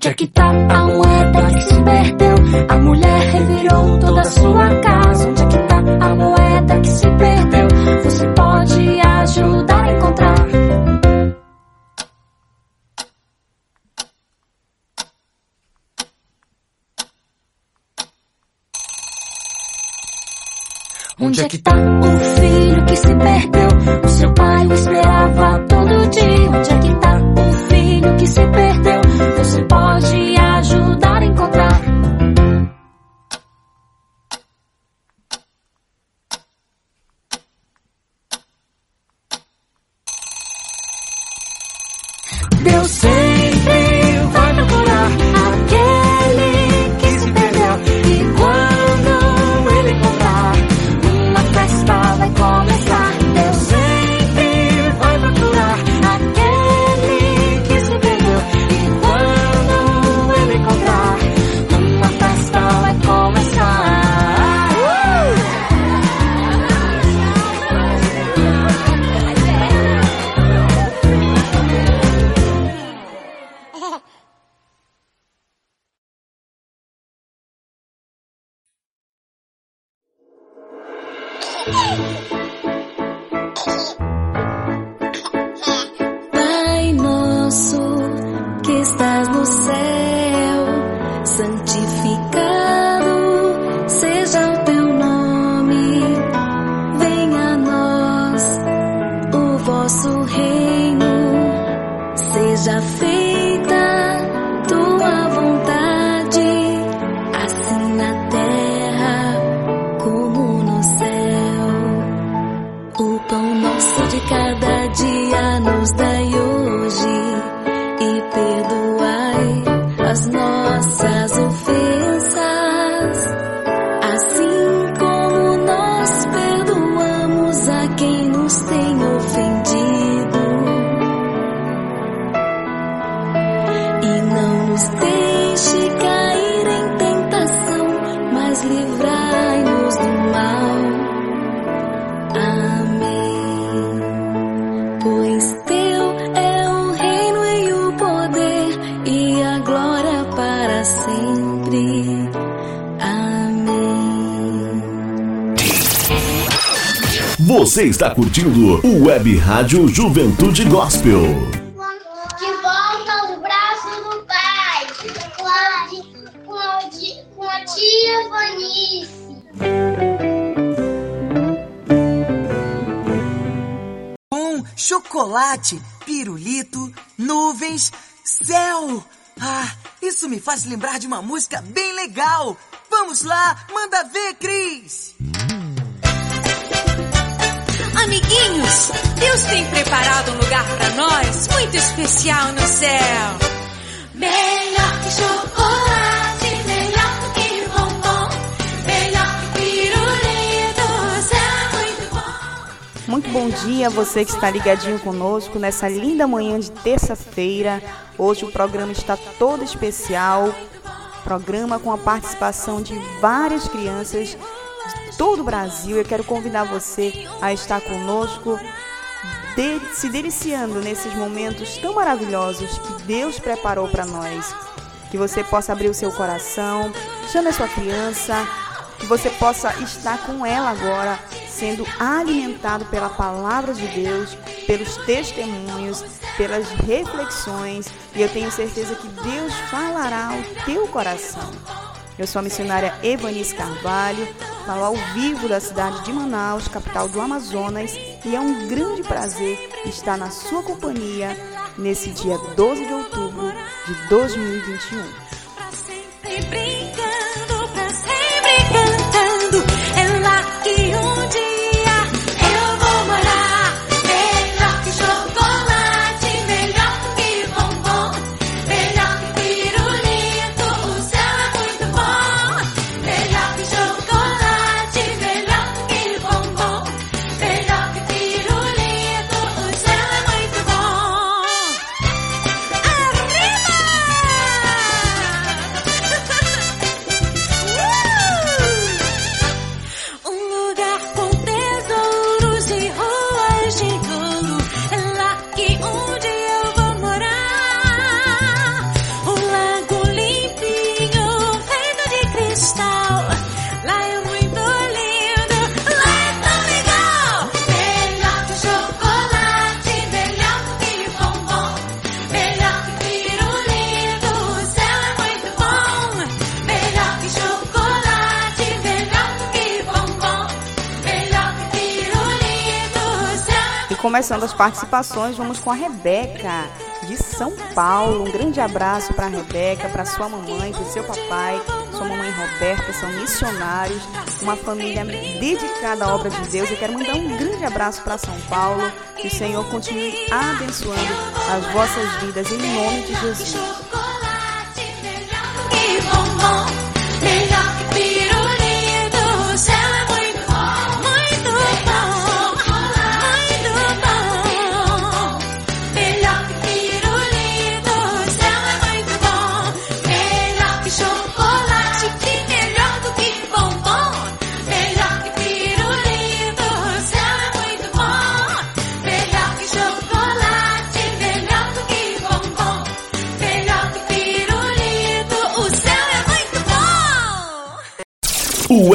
Onde é que tá a moeda que se perdeu? A mulher revirou toda a sua casa. Onde é que tá a moeda que se perdeu? Você pode ajudar a encontrar. Onde é que tá o filho que se perdeu? O seu pai o esperava todo dia. Onde é que tá o filho que se perdeu? Perdoai as Você está curtindo o Web Rádio Juventude Gospel. De volta aos braços do pai, com a, com a, com a tia Vanice. Com chocolate, pirulito, nuvens, céu. Ah, isso me faz lembrar de uma música bem legal. Vamos lá, manda ver, Cris. Deus tem preparado um lugar para nós muito especial no céu. Melhor que chocolate, melhor que bombom, melhor que pirulito, o céu é muito bom. Muito bom dia a você que está ligadinho conosco nessa linda manhã de terça-feira. Hoje o programa está todo especial. Programa com a participação de várias crianças todo o Brasil. Eu quero convidar você a estar conosco, de- se deliciando nesses momentos tão maravilhosos que Deus preparou para nós. Que você possa abrir o seu coração, chame a sua criança, que você possa estar com ela agora, sendo alimentado pela palavra de Deus, pelos testemunhos, pelas reflexões, e eu tenho certeza que Deus falará ao teu coração. Eu sou a missionária Evanice Carvalho, falo ao vivo da cidade de Manaus, capital do Amazonas, e é um grande prazer estar na sua companhia nesse dia 12 de outubro de 2021. Começando as participações, vamos com a Rebeca, de São Paulo. Um grande abraço para a Rebeca, para sua mamãe, para seu papai, sua mamãe Roberta, são missionários, uma família dedicada à obra de Deus. Eu quero mandar um grande abraço para São Paulo, que o Senhor continue abençoando as vossas vidas em nome de Jesus.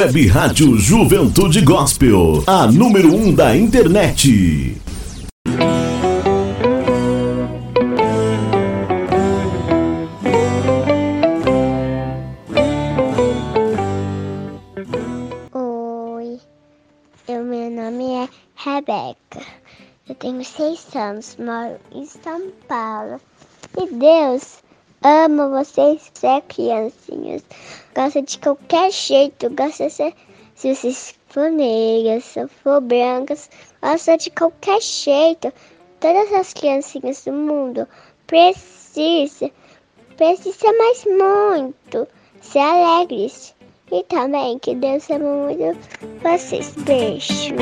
Web Rádio Juventude Gospel, a número 1 um da internet. Oi, eu, meu nome é Rebeca. Eu tenho seis anos, moro em São Paulo. E Deus ama vocês, você é criancinhas gosta de qualquer jeito, gosta se, se vocês for negras, se for brancas, gosta de qualquer jeito. Todas as criancinhas do mundo precisam, precisam mais muito ser alegres. E também que Deus ama muito vocês. Beijo.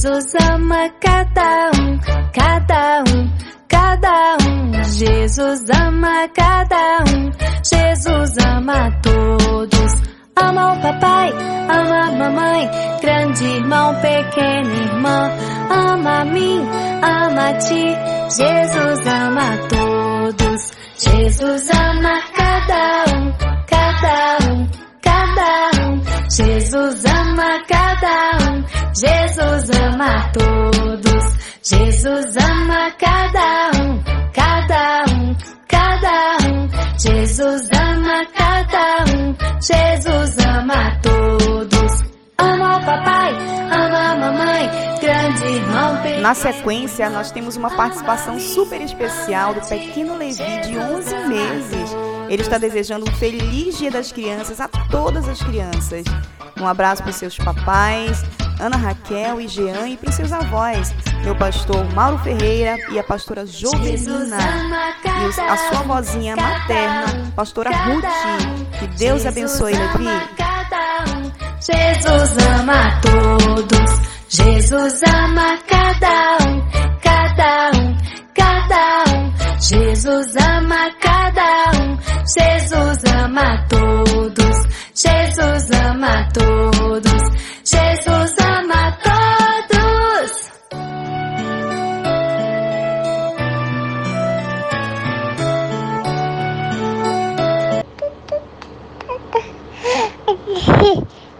Jesus ama cada um, cada um, cada um. Jesus ama cada um, Jesus ama todos. Ama o papai, ama a mamãe, grande irmão, pequena irmã. Ama a mim, ama a ti, Jesus ama todos. Jesus ama cada um, cada um, cada um. Jesus ama cada um, Jesus ama todos. Jesus ama cada um, cada um, cada um. Jesus ama cada um, Jesus ama todos. Ama o papai, ama a mamãe, grande irmão. Na sequência, nós temos uma participação super especial do pequeno Levi de 11 meses. Ele está desejando um feliz Dia das Crianças a todas as crianças. Um abraço para seus papais, Ana Raquel e Jean e para seus avós, meu pastor Mauro Ferreira e a pastora Jovelina. E a sua vozinha materna, pastora Ruth. Que Deus abençoe, Levi. Jesus ama todos, Jesus ama cada um, cada um, cada um. Jesus ama cada um, Jesus ama todos, Jesus ama todos, Jesus ama todos.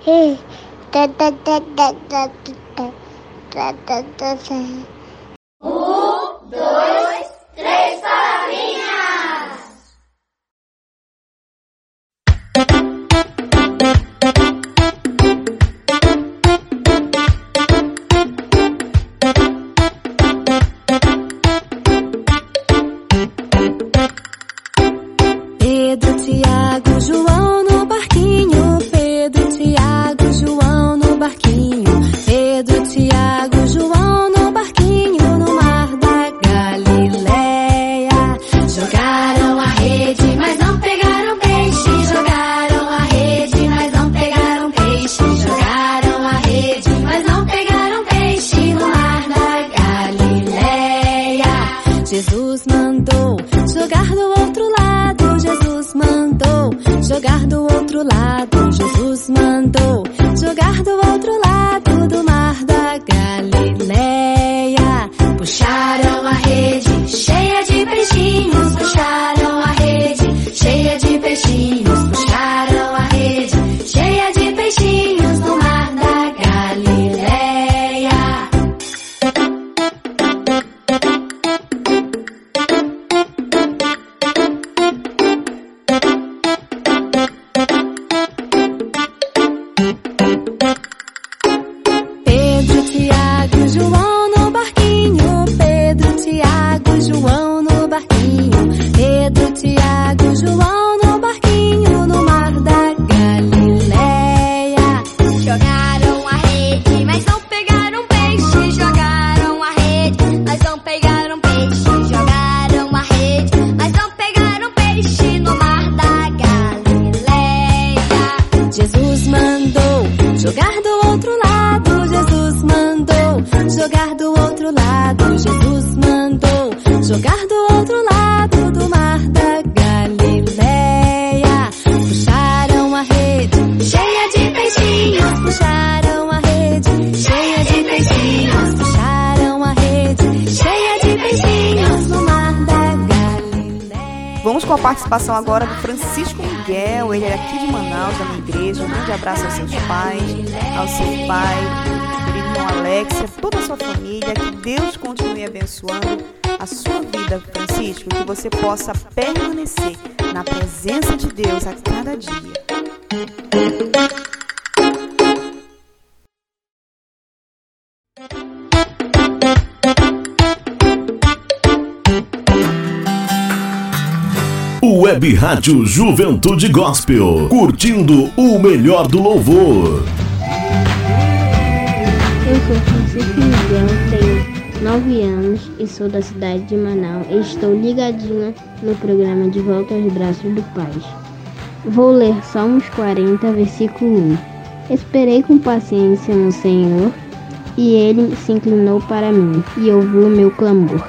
da da da da da da da da da irmão Alexia, toda a sua família. Que Deus continue abençoando a sua vida, Francisco, que você possa permanecer na presença de Deus a cada dia. Web Rádio Juventude Gospel, curtindo o melhor do louvor. Sou Francisco Miguel, tenho 9 anos e sou da cidade de Manaus e estou ligadinha no programa De Volta aos Braços do Pai. Vou ler Salmos 40, versículo 1. Esperei com paciência no Senhor e ele se inclinou para mim e ouviu o meu clamor.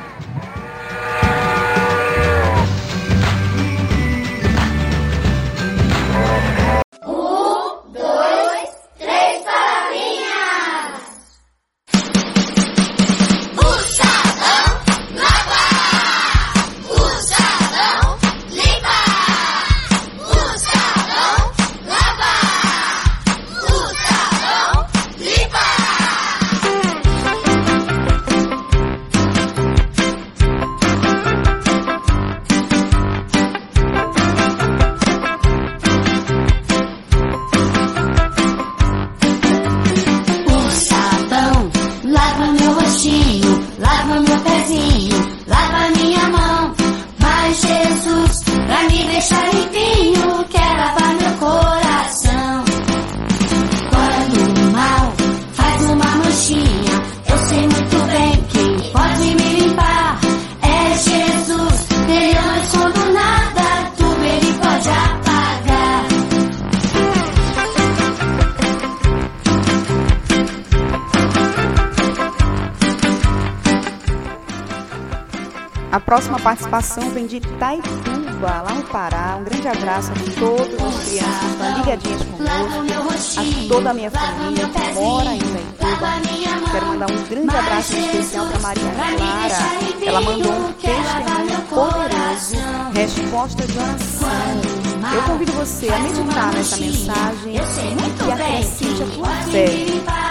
Participação vem de Itaituba, lá no Pará. Um grande abraço a todas as crianças que estão ligadinhas conosco, a toda a minha família que mora em Itaituba. Quero mandar um grande abraço especial para Maria Clara. Ela mandou um testemunho poderoso, resposta de oração. Eu convido você a meditar nessa mensagem e acrescente a tua fé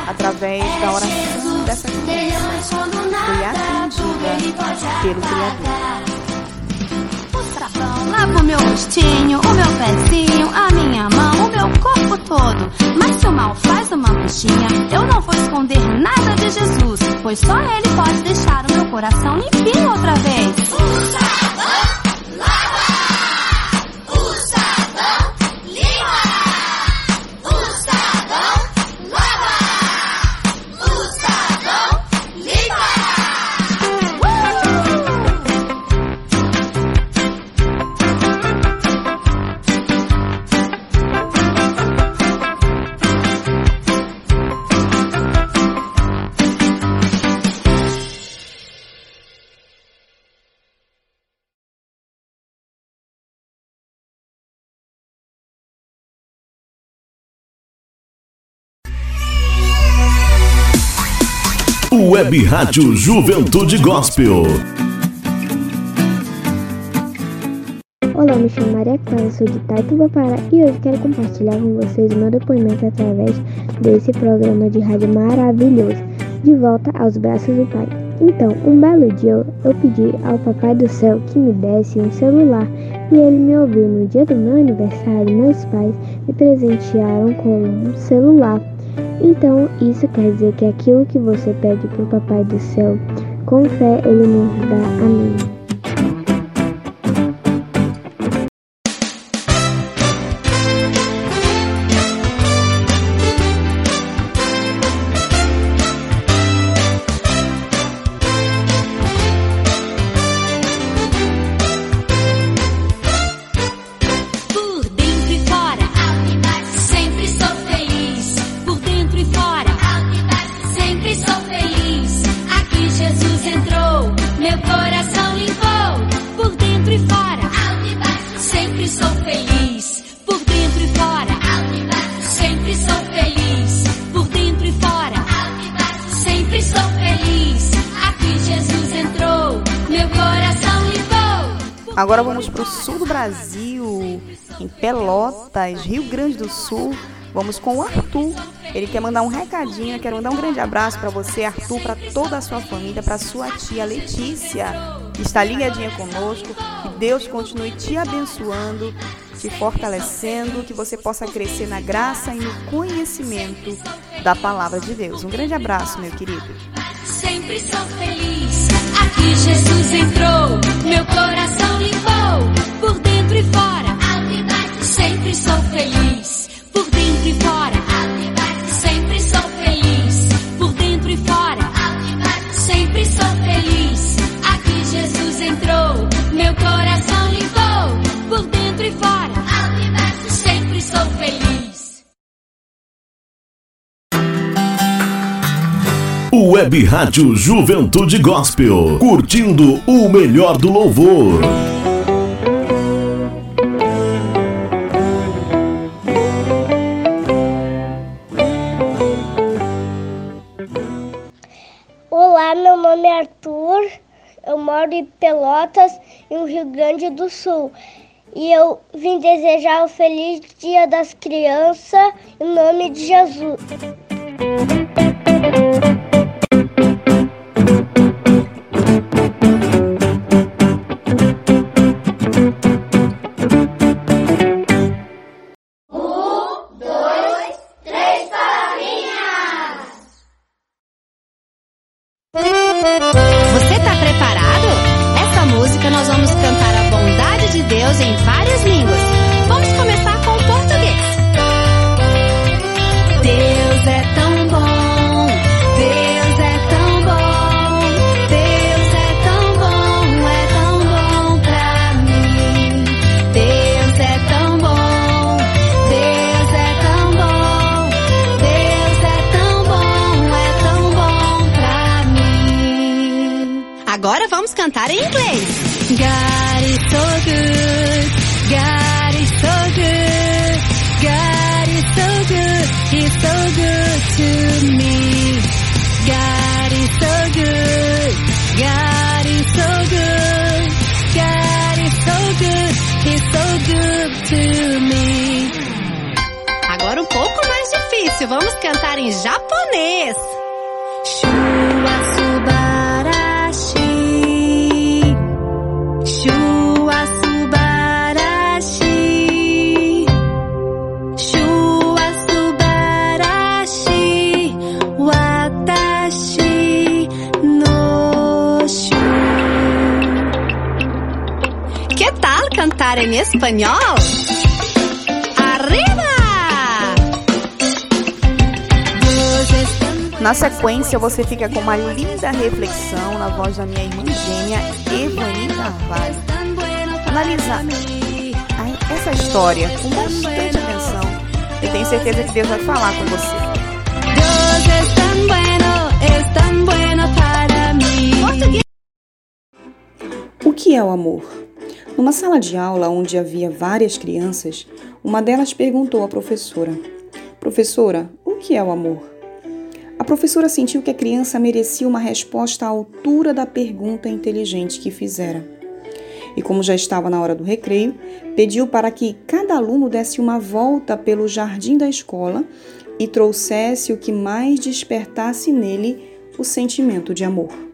através da oração dessa criança. Foi atendida pelo Criador. O sabão lava o meu rostinho, o meu pezinho, a minha mão, o meu corpo todo. Mas se o mal faz uma manchinha, eu não vou esconder nada de Jesus, pois só Ele pode deixar o meu coração limpinho outra vez. Web Rádio Juventude Gospel. Olá, me chamo Maria Clara, sou de Taituba, Pará e hoje quero compartilhar com vocês o meu depoimento através desse programa de rádio maravilhoso, De Volta aos Braços do Pai. Então, um belo dia eu pedi ao Papai do Céu que me desse um celular e ele me ouviu. No dia do meu aniversário, meus pais me presentearam com um celular. Então, isso quer dizer que aquilo que você pede para o Papai do Céu, com fé, ele nos dá. Amém. Rio Grande do Sul. Vamos com o Arthur. Ele quer mandar um recadinho, quer mandar um grande abraço para você, Arthur, para toda a sua família, para sua tia Letícia, que está ligadinha conosco. Que Deus continue te abençoando, te fortalecendo, que você possa crescer na graça e no conhecimento da palavra de Deus. Um grande abraço, meu querido. Sempre sou feliz. Aqui Jesus entrou, meu coração limpou, por dentro e fora. Sempre sou feliz, por dentro e fora. Sempre sou feliz, por dentro e fora. Sempre sou feliz. Aqui Jesus entrou, meu coração limpou, por dentro e fora. Sempre sou feliz. Web Rádio Juventude Gospel, curtindo o melhor do louvor. Nome é Arthur, eu moro em Pelotas, no Rio Grande do Sul. E eu vim desejar um feliz Dia das Crianças em nome de Jesus. Espanhol? Arriba! Na sequência, você fica com uma linda reflexão na voz da minha irmã gêmea, Evani Carvalho. Analisa ai, essa história com bastante atenção. Eu tenho certeza que Deus vai falar com você. Bueno, bueno para. O que é o amor? Numa sala de aula onde havia várias crianças, uma delas perguntou à professora: Professora, o que é o amor? A professora sentiu que a criança merecia uma resposta à altura da pergunta inteligente que fizera. E como já estava na hora do recreio, pediu para que cada aluno desse uma volta pelo jardim da escola e trouxesse o que mais despertasse nele o sentimento de amor.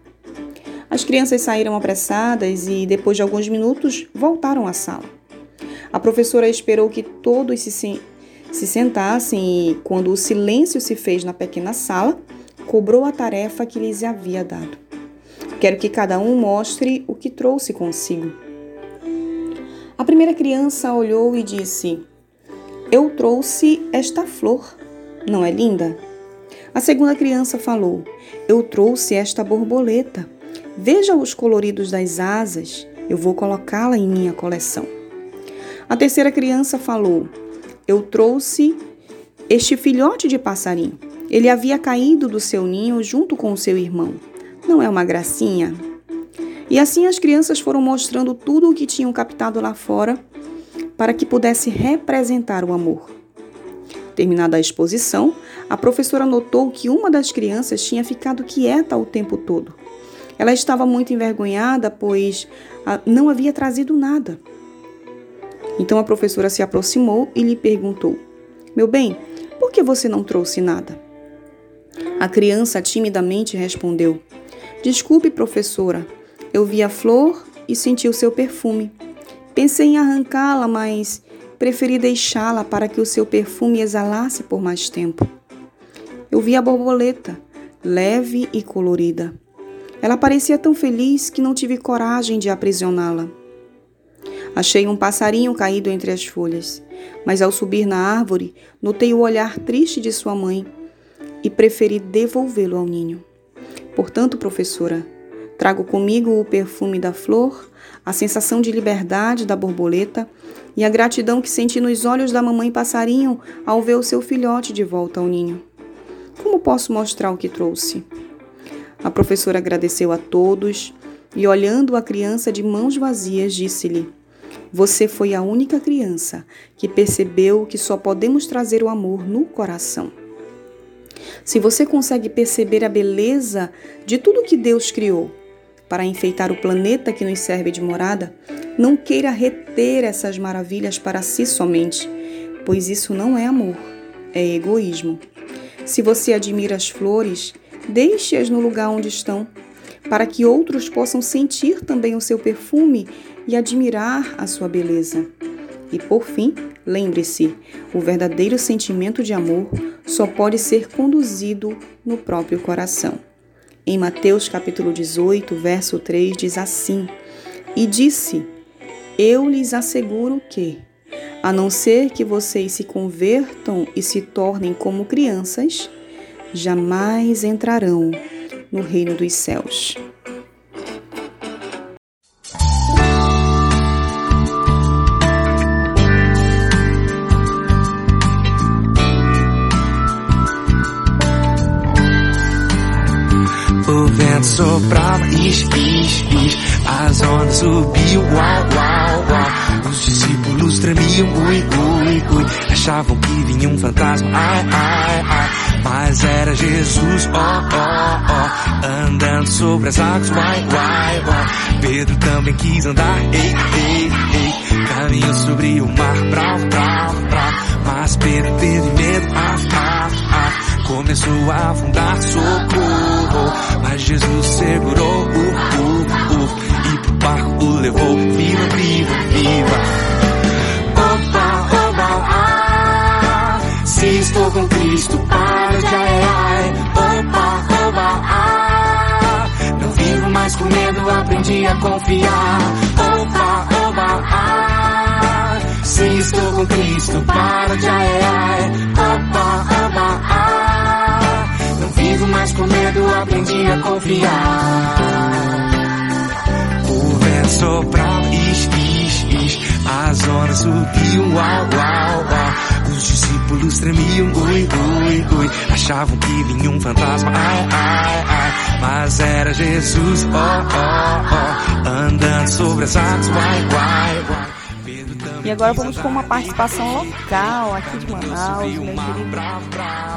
As crianças saíram apressadas e, depois de alguns minutos, voltaram à sala. A professora esperou que todos se, se sentassem e, quando o silêncio se fez na pequena sala, cobrou a tarefa que lhes havia dado. Quero que cada um mostre o que trouxe consigo. A primeira criança olhou e disse: Eu trouxe esta flor. Não é linda? A segunda criança falou: Eu trouxe esta borboleta. Veja os coloridos das asas, eu vou colocá-la em minha coleção. A terceira criança falou: Eu trouxe este filhote de passarinho. Ele havia caído do seu ninho junto com o seu irmão. Não é uma gracinha? E assim as crianças foram mostrando tudo o que tinham captado lá fora para que pudesse representar o amor. Terminada a exposição, a professora notou que uma das crianças tinha ficado quieta o tempo todo. Ela estava muito envergonhada, pois ah, não havia trazido nada. Então a professora se aproximou e lhe perguntou: Meu bem, por que você não trouxe nada? A criança timidamente respondeu: Desculpe, professora, eu vi a flor e senti o seu perfume. Pensei em arrancá-la, mas preferi deixá-la para que o seu perfume exalasse por mais tempo. Eu vi a borboleta, leve e colorida. Ela parecia tão feliz que não tive coragem de aprisioná-la. Achei um passarinho caído entre as folhas, mas ao subir na árvore, notei o olhar triste de sua mãe e preferi devolvê-lo ao ninho. Portanto, professora, trago comigo o perfume da flor, a sensação de liberdade da borboleta e a gratidão que senti nos olhos da mamãe passarinho ao ver o seu filhote de volta ao ninho. Como posso mostrar o que trouxe? A professora agradeceu a todos e, olhando a criança de mãos vazias, disse-lhe: Você foi a única criança que percebeu que só podemos trazer o amor no coração. Se você consegue perceber a beleza de tudo que Deus criou para enfeitar o planeta que nos serve de morada, não queira reter essas maravilhas para si somente, pois isso não é amor, é egoísmo. Se você admira as flores, Deixe-as no lugar onde estão, para que outros possam sentir também o seu perfume e admirar a sua beleza. E por fim, lembre-se: o verdadeiro sentimento de amor só pode ser conduzido no próprio coração. Em Mateus capítulo 18, verso 3 diz assim: E disse: Eu lhes asseguro que, a não ser que vocês se convertam e se tornem como crianças, jamais entrarão no reino dos céus. O vento soprava, is, is, is, as ondas subiam, uau, uau, uau. Os discípulos tremiam, ui, ui, ui, achavam que vinha um fantasma, ai, ai, ai. Mas era Jesus, ó, ó, ó, andando sobre as águas, uai, uai, uai. Pedro também quis andar, ei, ei, ei, caminhou sobre o mar, brau, brau, brau. Mas Pedro teve medo, ah, ah, ah, começou a afundar, socorro. A confiar. Opa, oba, ah. Se estou com Cristo, para de ai, ai. Opa, oba, ah. Não vivo mais com medo, aprendi a confiar. O vento soprava, is, is, is. As ondas subiam, uau, uau, uau. Os discípulos tremiam, ui, ui, ui. Achavam que vinha um fantasma, ai, ai, ai. Mas era Jesus, ó, ó, ó. Andando sobre as águas, uai, uai, uai. E agora vamos com uma participação local aqui de Manaus, meu querido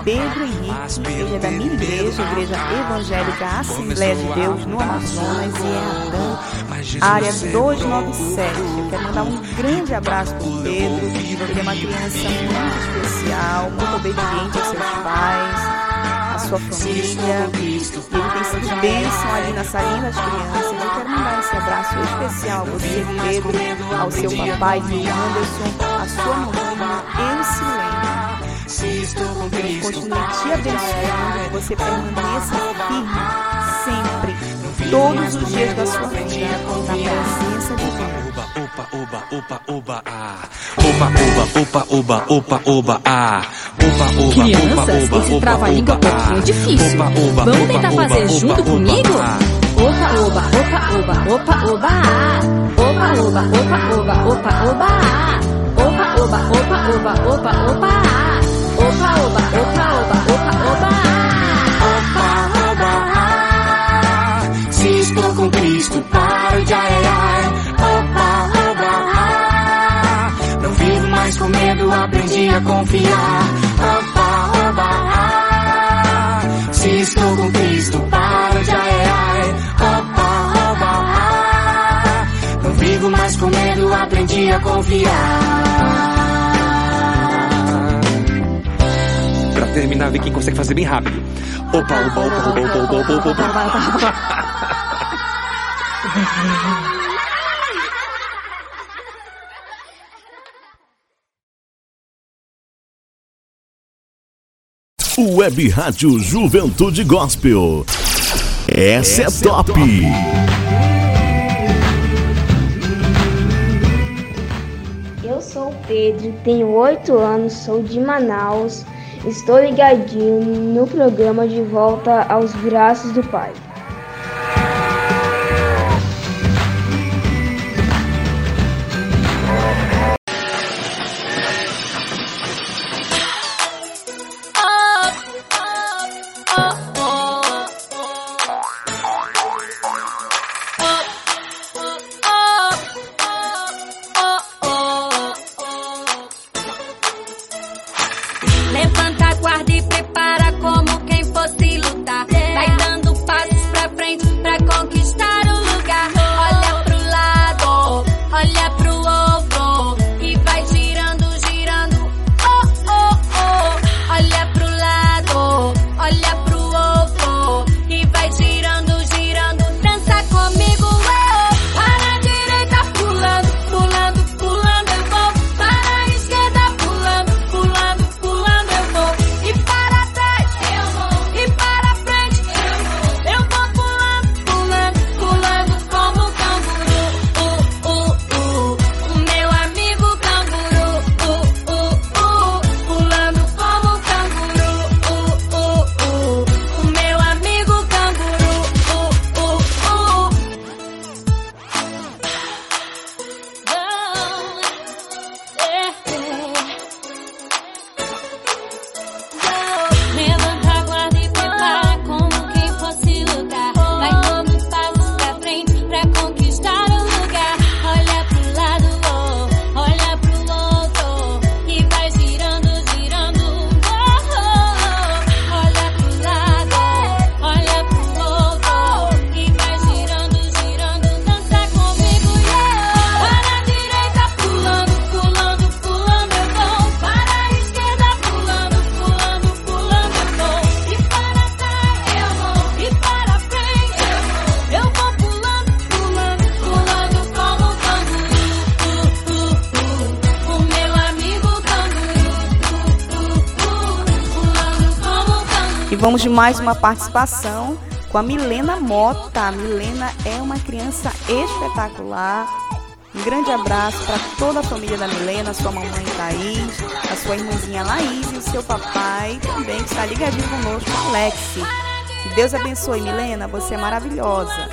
Pedro Henrique, ele é da minha igreja, Igreja Evangélica Assembleia de Deus no Amazonas e é a área 297. Eu quero mandar um grande abraço para o Pedro, ele é uma criança muito especial, muito obediente aos seus pais sua família. Tem sido bênção ali na salinha das crianças. Eu quero mandar esse abraço especial a você, Pedro, ao seu papai, Anderson, a sua mamãe, Eucilene. Deus continue te abençoando, você permaneça firme sempre, todos os dias da sua vida, na presença de Deus. Opa, oba, opa, oba, ah. Opa, oba, opa, oba, opa, oba, ah. Opa, oba, Crianças, opa, oba, esse opa, trava-língua é um pouquinho ah. difícil. Opa, oba, Vamos opa, tentar fazer opa, junto opa, comigo? ah. Opa, oba, opa, oba, opa, oba, ah. Opa, oba, opa, oba, opa, oba, ah. Opa, oba, opa, oba, opa, oba, ah. Opa, oba, opa, oba, opa, oba, ah. com Cristo para de aerar. Opa, oba, ah. Não vivo mais com medo, aprendi a confiar. Opa, oba, ah. Se estou com Cristo para de aerar. Opa, oba, ah. Não vivo mais com medo, aprendi a confiar. terminar, ver quem consegue fazer bem rápido. Opa, opa, opa, opa, opa, opa, opa, opa. Web Rádio Juventude Gospel. Essa é top. Eu sou o Pedro, tenho 8 anos, sou de Manaus. Estou ligadinho no programa De Volta aos Braços do Pai. Vamos de mais uma participação com a Milena Mota. A Milena é uma criança espetacular. Um grande abraço para toda a família da Milena, sua mamãe Thaís, a sua irmãzinha Laís e o seu papai também, que está ligadinho conosco, Alex. Que Deus abençoe, Milena, você é maravilhosa.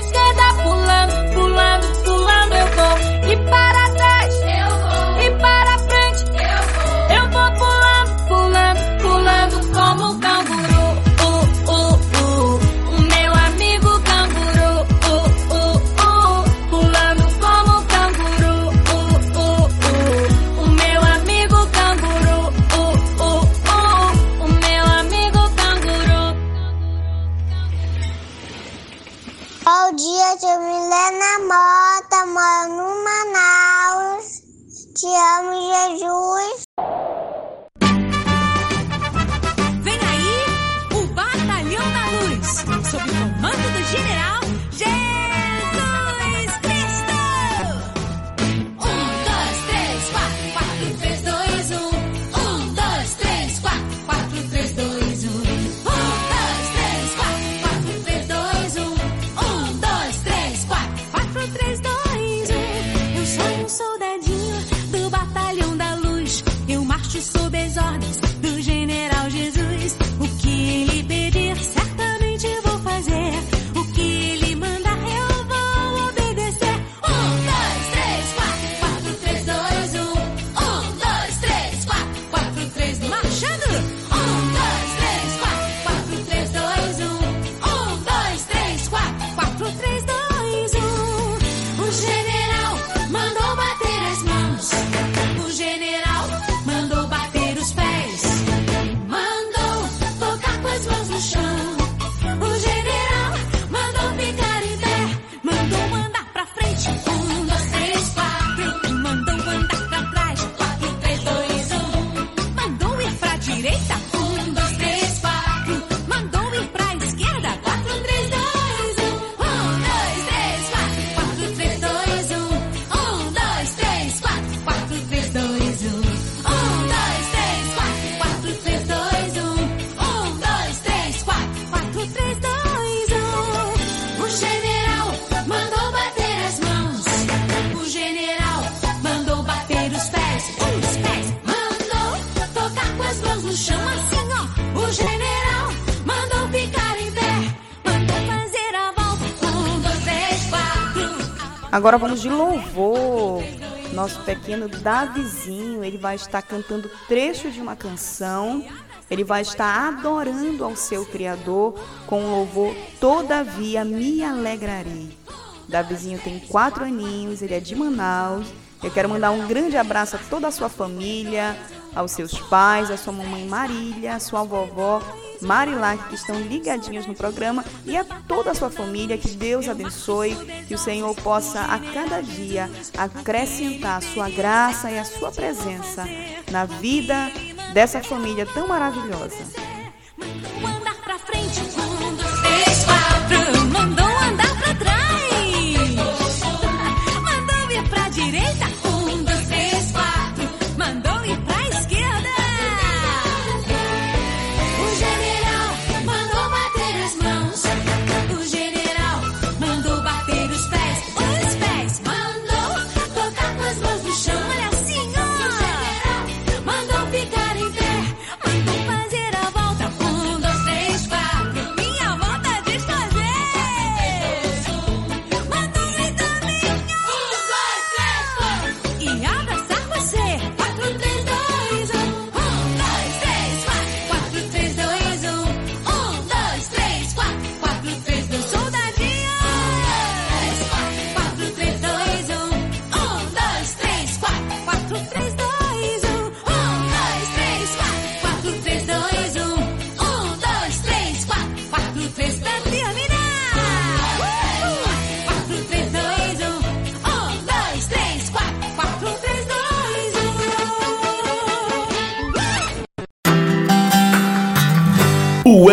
esquerda pulando, pulando, pulando eu vou. E para como canguru. Uh, uh, uh. O meu amigo canguru. Uh, uh, uh. Pulando como canguru. Uh, uh, uh. O meu amigo canguru. Uh, uh, uh. O meu amigo canguru. Bom dia, sou Milena Mota, moro no Manaus. Te amo, Jesus. Agora vamos de louvor. Nosso pequeno Davizinho, ele vai estar cantando trecho de uma canção. Ele vai estar adorando ao seu Criador com o louvor Todavia me alegrarei. Davizinho tem quatro aninhos, ele é de Manaus. Eu quero mandar um grande abraço a toda a sua família, aos seus pais, à sua mamãe Marília, à sua vovó Marilac, que estão ligadinhos no programa, e a toda a sua família, que Deus abençoe, que o Senhor possa a cada dia acrescentar a sua graça e a sua presença na vida dessa família tão maravilhosa.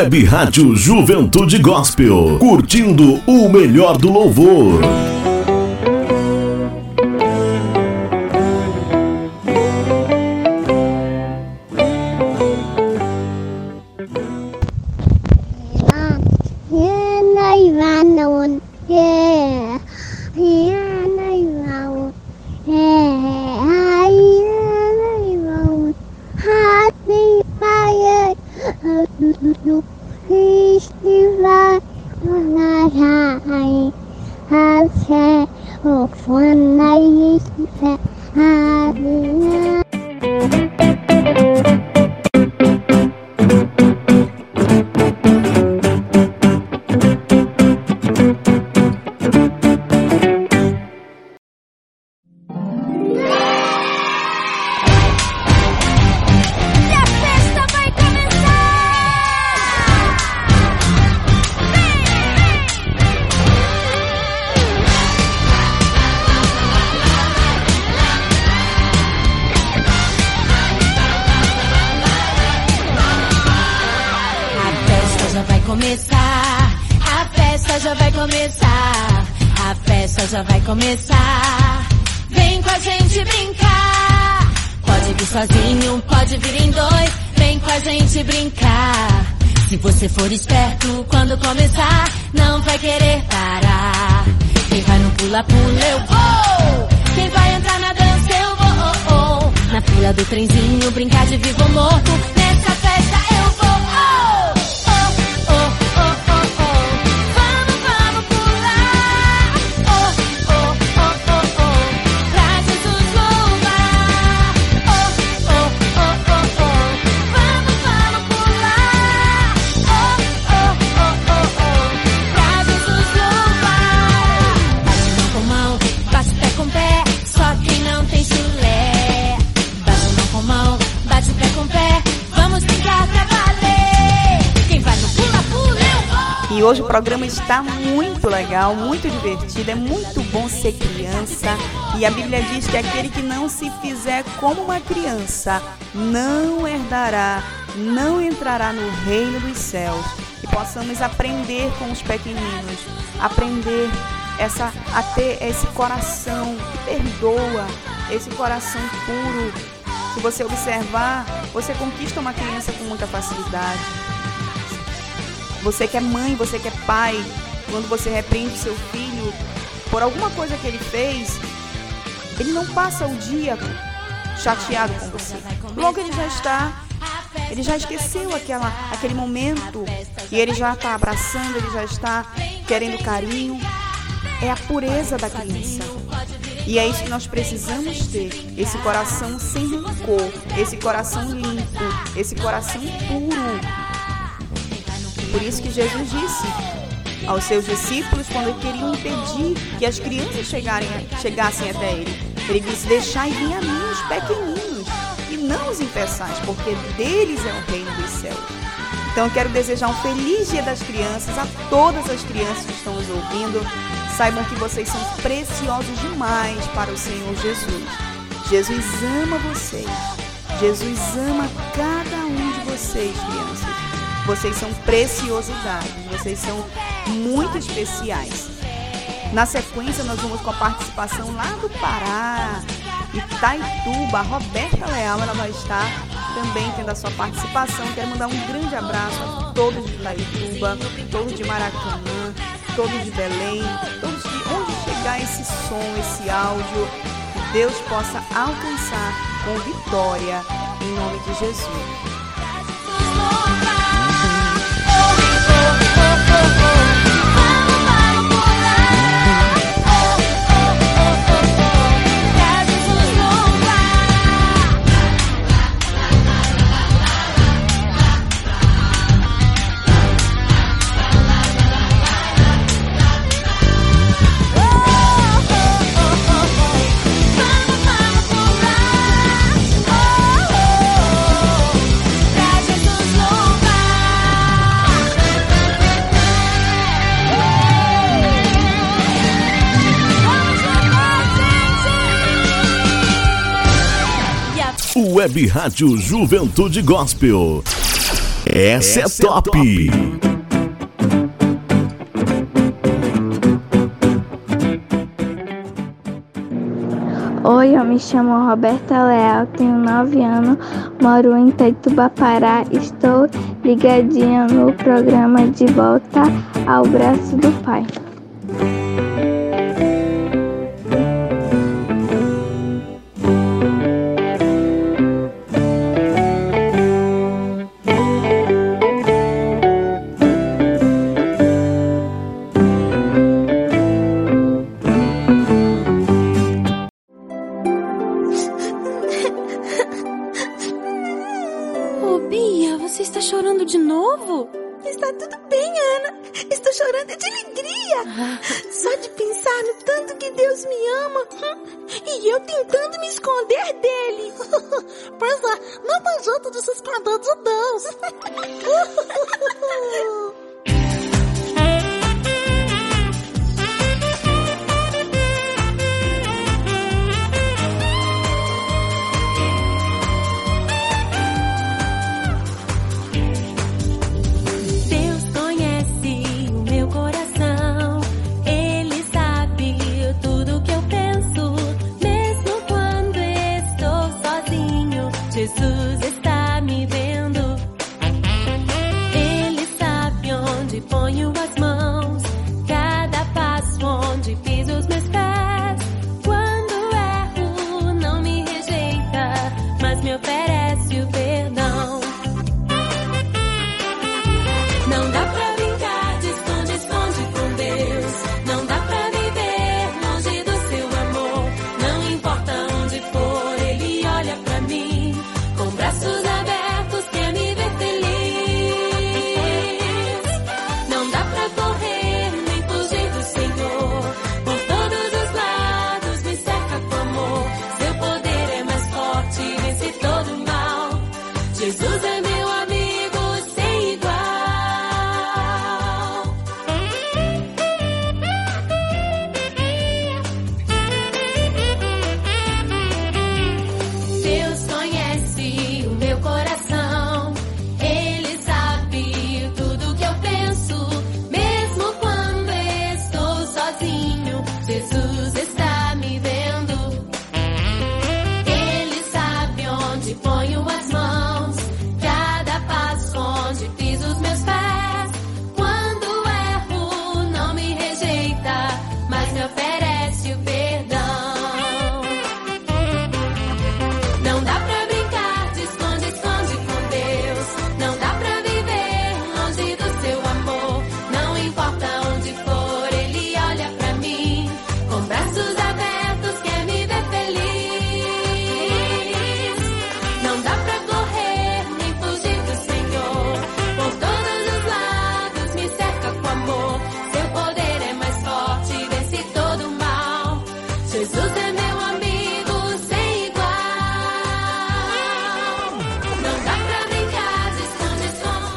Web Rádio Juventude Gospel, curtindo o melhor do louvor. Programa está muito legal, muito divertido, é muito bom ser criança. E a Bíblia diz que aquele que não se fizer como uma criança não herdará, não entrará no reino dos céus. Que possamos aprender com os pequeninos, aprender essa, a ter esse coração que perdoa, esse coração puro. Se você observar, você conquista uma criança com muita facilidade. Você que é mãe, você que é pai, quando você repreende seu filho por alguma coisa que ele fez, ele não passa o dia chateado com você. Logo ele já está, ele já esqueceu aquela, aquele momento e ele já está abraçando, ele já está querendo carinho. É a pureza da criança. E é isso que nós precisamos ter: esse coração sem rancor, esse coração limpo, esse coração puro. Por isso que Jesus disse aos seus discípulos quando queriam impedir que as crianças chegarem, chegassem até ele. Ele disse: Deixai vir a mim os pequeninos e não os impeçais, porque deles é o reino dos céus. Então eu quero desejar um feliz dia das crianças a todas as crianças que estão nos ouvindo. Saibam que vocês são preciosos demais para o Senhor Jesus. Jesus ama vocês. Jesus ama cada um de vocês, crianças. Vocês são preciosidades, vocês são muito especiais. Na sequência, nós vamos com a participação lá do Pará, Itaituba. A Roberta Leal ela vai estar também tendo a sua participação. Quero mandar um grande abraço a todos de Itaituba, todos de Maracanã, todos de Belém, todos de onde chegar esse som, esse áudio, que Deus possa alcançar com vitória, em nome de Jesus. Web Rádio Juventude Gospel. Essa, Essa é top. É top. Oi, eu me chamo Roberta Leal, tenho 9 anos, moro em Itaituba, Pará. Estou ligadinha no programa De Volta ao Braço do Pai.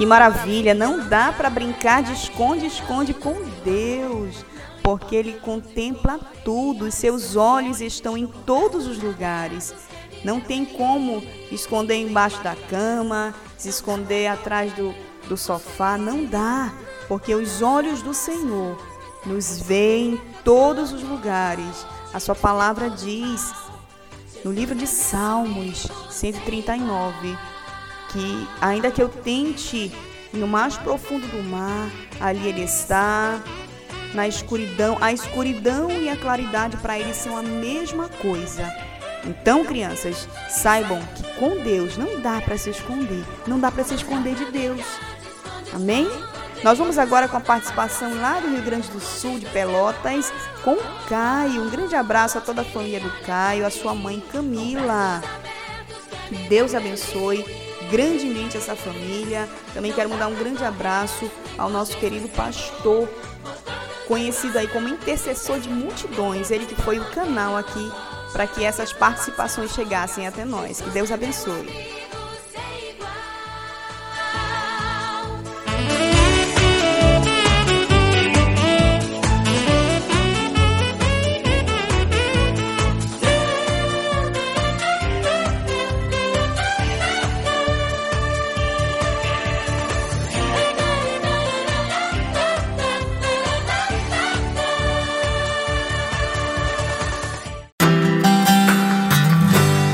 Maravilha! Não dá para brincar de esconde-esconde com Deus, porque Ele contempla tudo, e seus olhos estão em todos os lugares. Não tem como esconder embaixo da cama, se esconder atrás do, do sofá, não dá, porque os olhos do Senhor nos veem em todos os lugares. A sua palavra diz no livro de Salmos 139 que ainda que eu tente no mais profundo do mar, ali ele está. Na escuridão, a escuridão e a claridade para ele são a mesma coisa. Então, crianças, saibam que com Deus não dá para se esconder, não dá para se esconder de Deus. Amém? Nós vamos agora com a participação lá do Rio Grande do Sul, de Pelotas, com o Caio. Um grande abraço a toda a família do Caio, a sua mãe Camila. Que Deus abençoe grandemente essa família. Também quero mandar um grande abraço ao nosso querido pastor, conhecido aí como intercessor de multidões, ele que foi o canal aqui para que essas participações chegassem até nós. Que Deus abençoe.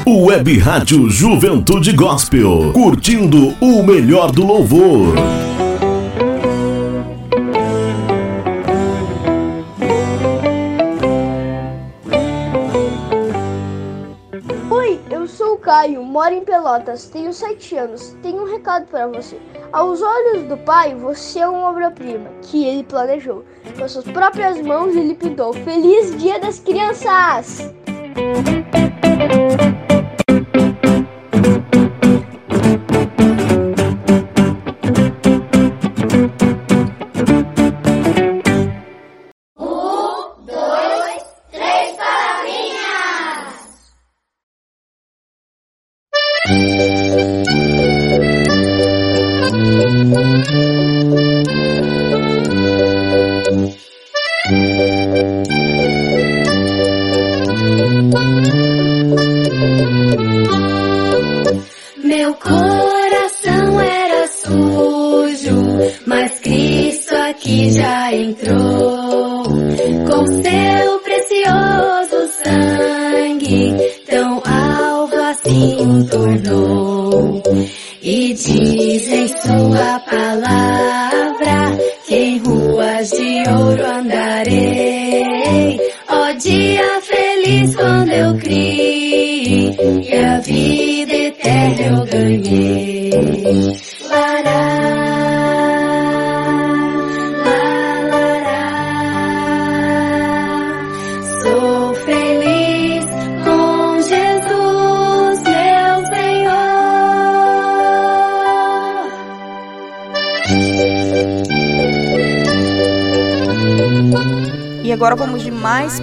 Web Rádio Juventude Gospel, curtindo o melhor do louvor. Oi, eu sou o Caio, moro em Pelotas, tenho 7 anos. Tenho um recado para você. Aos olhos do pai, você é uma obra-prima que ele planejou. Com suas próprias mãos ele pintou. Feliz Dia das Crianças! Um,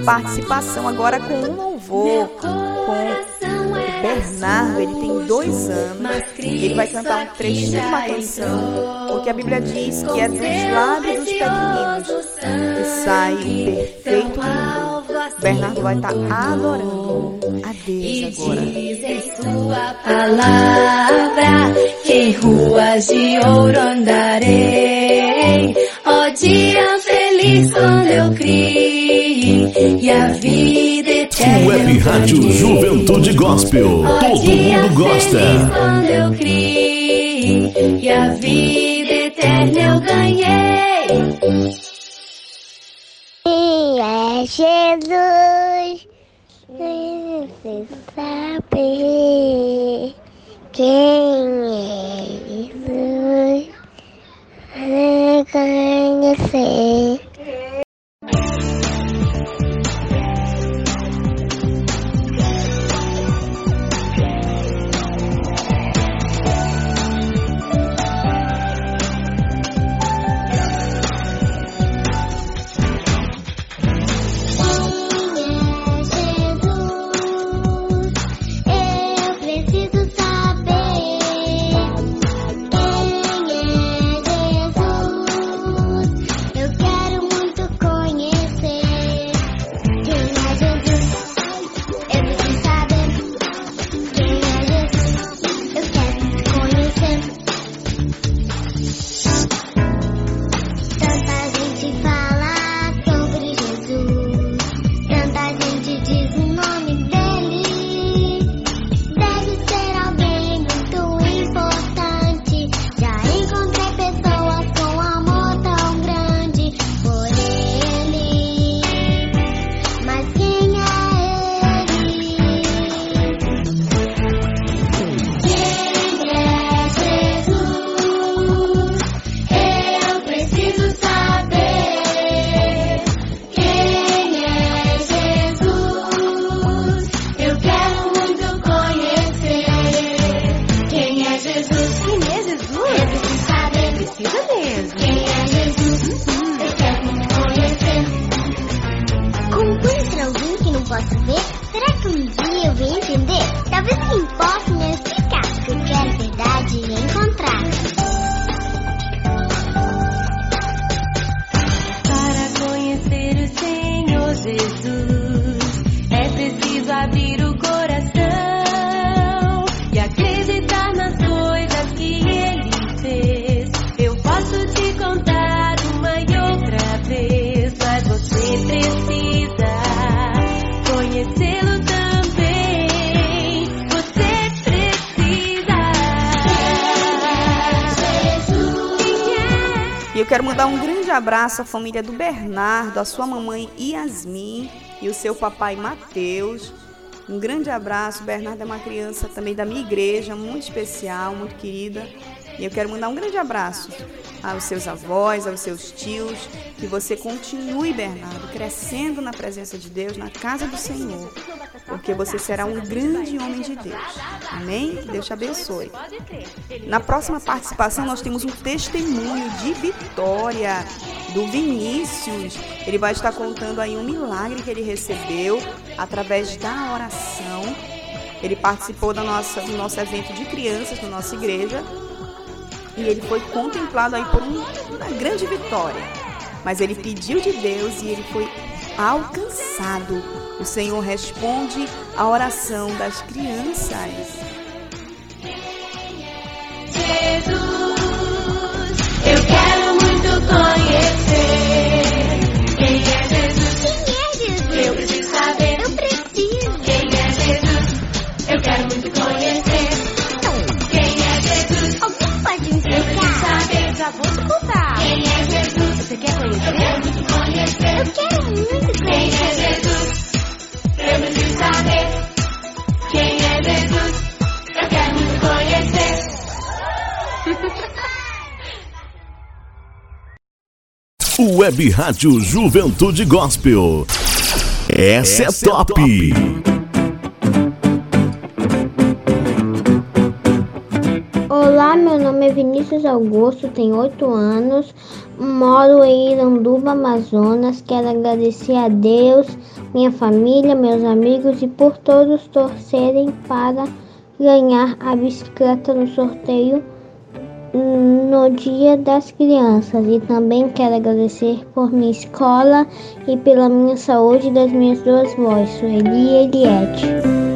participação agora com um louvor com o Bernardo, ele tem dois anos e ele vai cantar um trechinho de uma canção, porque a Bíblia diz que é dos lábios dos pequeninos que sai o perfeito louvor. Bernardo vai estar adorando a Deus agora. Diz em sua palavra que ruas de ouro andarei. Ó dia feliz quando eu criei e a vida eterna. Web Rádio Juventude Gospel. Todo mundo gosta. quando eu criei e a vida eterna eu ganhei. Quem é Jesus? Você sabe quem é Jesus? Reconhecer. Quero mandar um grande abraço à família do Bernardo, à sua mamãe Yasmin e o seu papai Mateus. Um grande abraço. O Bernardo é uma criança também da minha igreja, muito especial, muito querida. E eu quero mandar um grande abraço aos seus avós, aos seus tios. Que você continue, Bernardo, crescendo na presença de Deus, na casa do Senhor. Porque você será um grande homem de Deus. Amém? Deus te abençoe. Na próxima participação, nós temos um testemunho de vitória do Vinícius. Ele vai estar contando aí um milagre que ele recebeu através da oração. Ele participou da nossa, do nosso evento de crianças na nossa igreja e ele foi contemplado aí por um- uma grande vitória. Mas ele pediu de Deus e ele foi alcançado. O Senhor responde à oração das crianças. Jesus, eu quero muito conhecer. Você quer conhecer? Eu quero muito conhecer. Eu quero muito conhecer. Quem é Jesus? Eu preciso saber. Quem é Jesus? Eu quero muito conhecer. Web Rádio Juventude Gospel. Essa, é Essa é, é top. top. Olá, meu nome é Vinícius Augusto, tenho 8 anos, moro em Iranduba, Amazonas. Quero agradecer a Deus, minha família, meus amigos e por todos torcerem para ganhar a bicicleta no sorteio no Dia das Crianças. E também quero agradecer por minha escola e pela minha saúde das minhas duas vozes, Sueli e Eliette.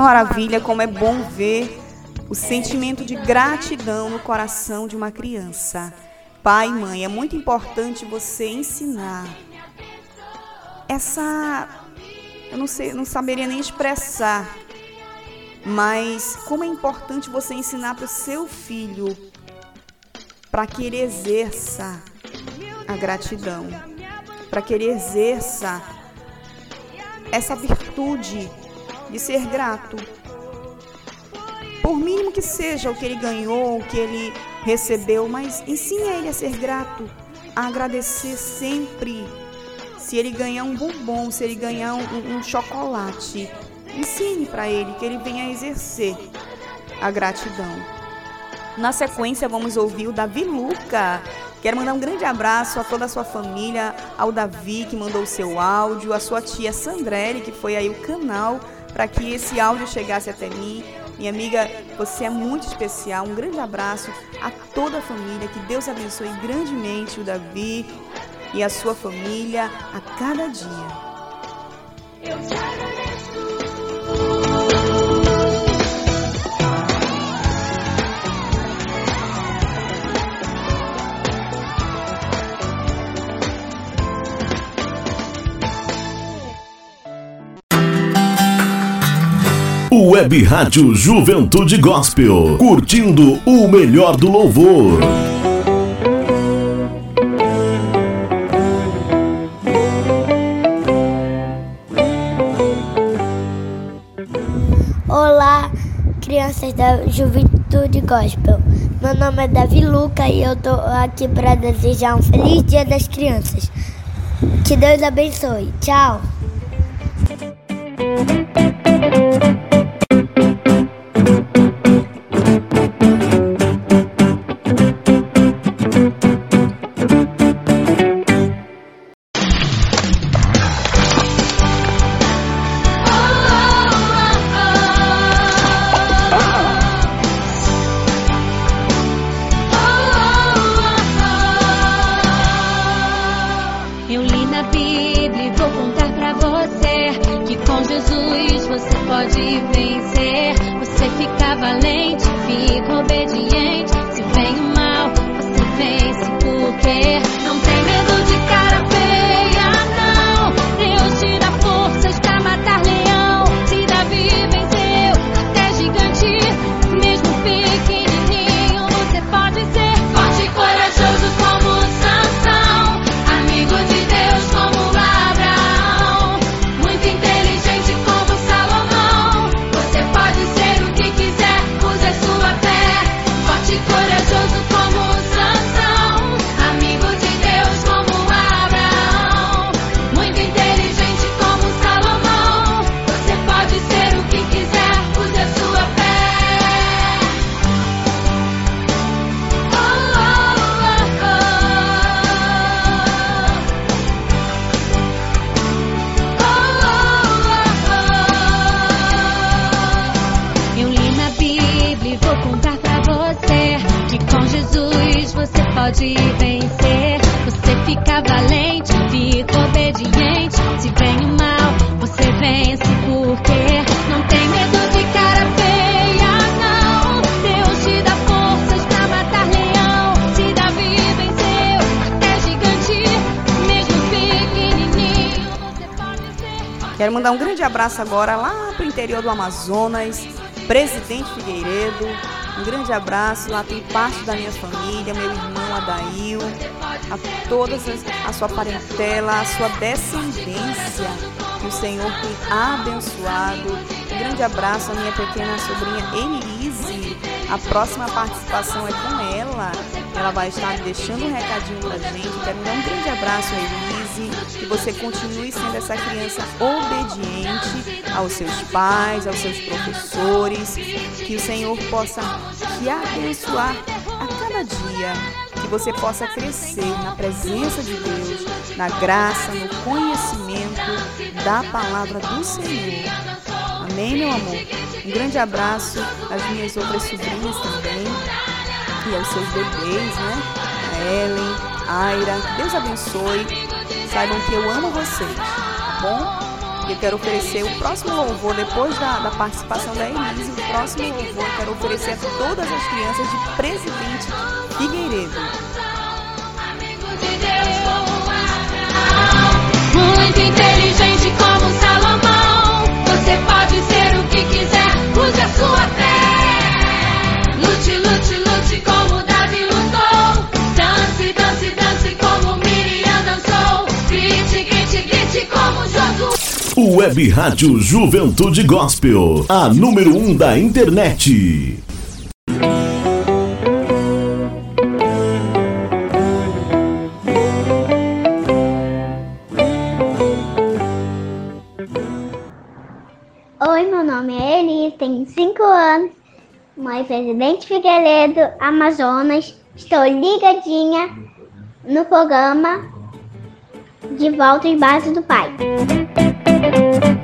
Maravilha, como é bom ver o sentimento de gratidão no coração de uma criança. Pai e mãe, é muito importante você ensinar essa. Eu não sei, não saberia nem expressar, mas como é importante você ensinar para o seu filho para que ele exerça a gratidão, para que ele exerça essa virtude de ser grato. Por mínimo que seja o que ele ganhou, o que ele recebeu, mas ensine a ele a ser grato, a agradecer sempre. Se ele ganhar um bombom, se ele ganhar um, um chocolate, ensine para ele que ele venha exercer a gratidão. Na sequência, vamos ouvir o Davi Luca. Quero mandar um grande abraço a toda a sua família, ao Davi que mandou o seu áudio, a sua tia Sandrelli, que foi aí o canal para que esse áudio chegasse até mim. Minha amiga, você é muito especial. Um grande abraço a toda a família. Que Deus abençoe grandemente o Davi e a sua família a cada dia. Web Rádio Juventude Gospel, curtindo o melhor do louvor. Olá, crianças da Juventude Gospel. Meu nome é Davi Luca e eu tô aqui para desejar um feliz Dia das Crianças. Que Deus abençoe. Tchau. Pode vencer. Você fica valente, fica obediente. Se vem o mal, você vence porque não tem medo de cara feia, não. Deus te dá forças pra matar leão. Se Davi venceu até gigante, mesmo pequenininho. Quero mandar um grande abraço agora lá pro interior do Amazonas, Presidente Figueiredo. Um grande abraço, lá tem parte da minha família, meu irmão Adail, a todas as, a sua parentela, a sua descendência, que o Senhor tem abençoado. Um grande abraço à minha pequena sobrinha Elise. A próxima participação é com ela. Ela vai estar deixando um recadinho pra gente. Quero dar um grande abraço a Elise. Que você continue sendo essa criança obediente aos seus pais, aos seus professores. Que o Senhor possa te abençoar a cada dia. Que você possa crescer na presença de Deus, na graça, no conhecimento da palavra do Senhor. Amém, meu amor? Um grande abraço às minhas outras sobrinhas também e aos seus bebês, né? A Ellen, Aira. Deus abençoe. Saibam que eu amo vocês, tá bom? Eu quero oferecer o próximo louvor, depois da, da participação da Elise, o próximo louvor eu quero oferecer a todas as crianças de Presidente Figueiredo. Web Rádio Juventude Gospel, a número 1 um da internet. Oi, meu nome é Elis, tenho 5 anos, em Presidente Figueiredo, Amazonas. Estou ligadinha no programa De Volta em Base do Pai. Criança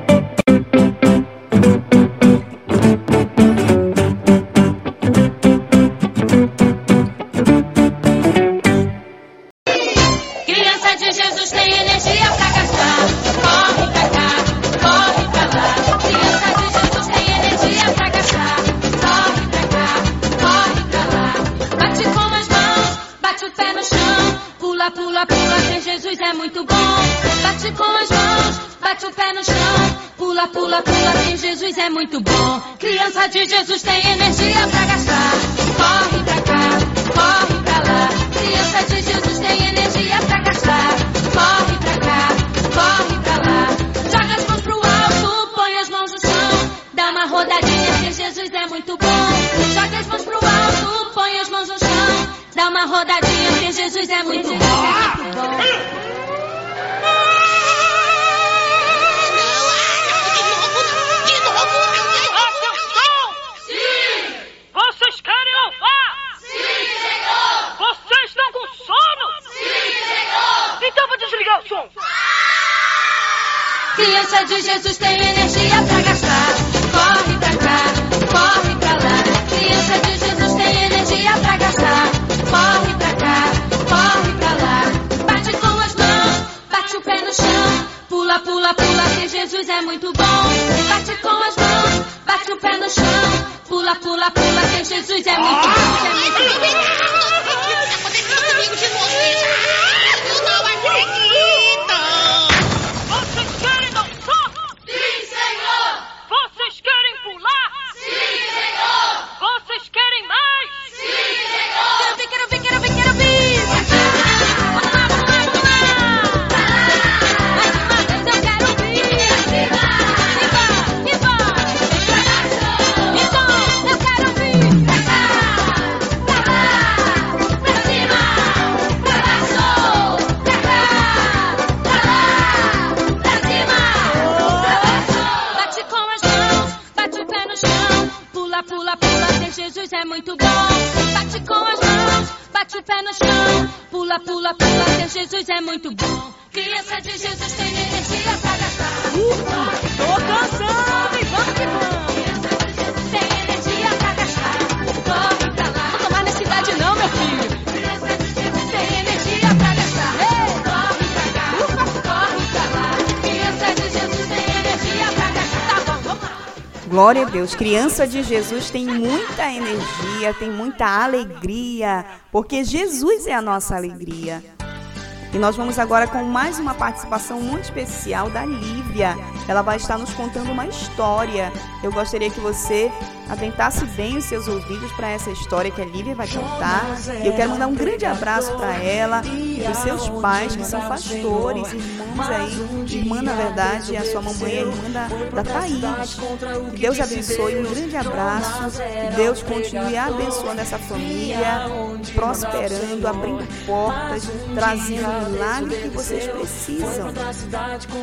Glória a Deus. Criança de Jesus tem muita energia, tem muita alegria, porque Jesus é a nossa alegria. E nós vamos agora com mais uma participação muito especial da Lívia. Ela vai estar nos contando uma história. Eu gostaria que você atentasse bem os seus ouvidos para essa história que a Lívia vai contar. E eu quero mandar um grande abraço para ela e para os seus pais, que são pastores, irmãos aí. Irmã, na verdade, a sua mamãe é irmã da, da Thaís. Que Deus abençoe, um grande abraço. Que Deus continue abençoando essa família, prosperando, abrindo portas, trazendo o milagre que vocês precisam.